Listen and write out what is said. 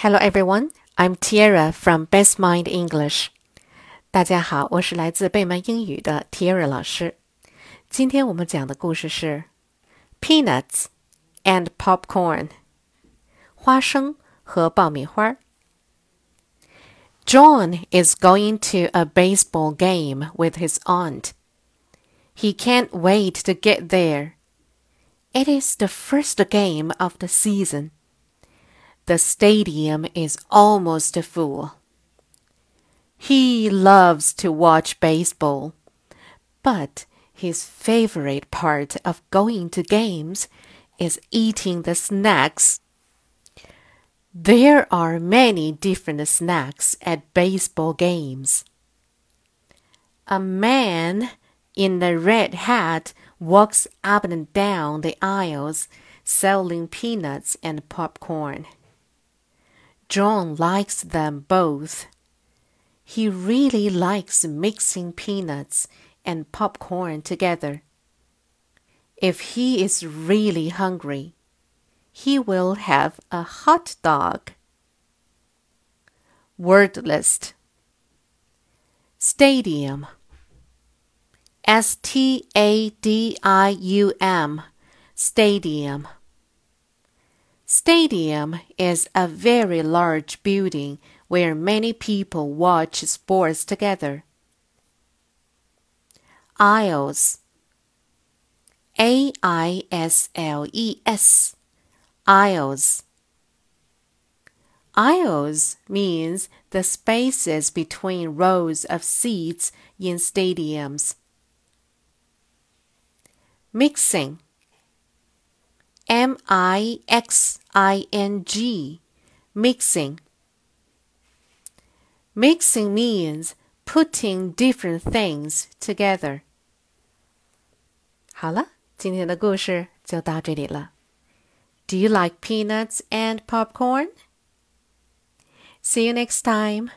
Hello everyone, I'm Tiara from Best Mind English. 大家好，我是来自贝曼英语的 Tiara 老师。今天我们讲的故事是 Peanuts and Popcorn，花生和爆米花。John is going to a baseball game with his aunt. He can't wait to get there. It is the first game of the season. The stadium is almost full. He loves to watch baseball, but his favorite part of going to games is eating the snacks. There are many different snacks at baseball games. A man in a red hat walks up and down the aisles selling peanuts and popcorn. John likes them both. He really likes mixing peanuts and popcorn together. If he is really hungry, he will have a hot dog. Word list Stadium S T A D I U M Stadium Stadium is a very large building where many people watch sports together. Aisles A I S L E S Aisles Aisles means the spaces between rows of seats in stadiums. Mixing M I X I N G, mixing. Mixing means putting different things together. 好了，今天的故事就到这里了。Do you like peanuts and popcorn? See you next time.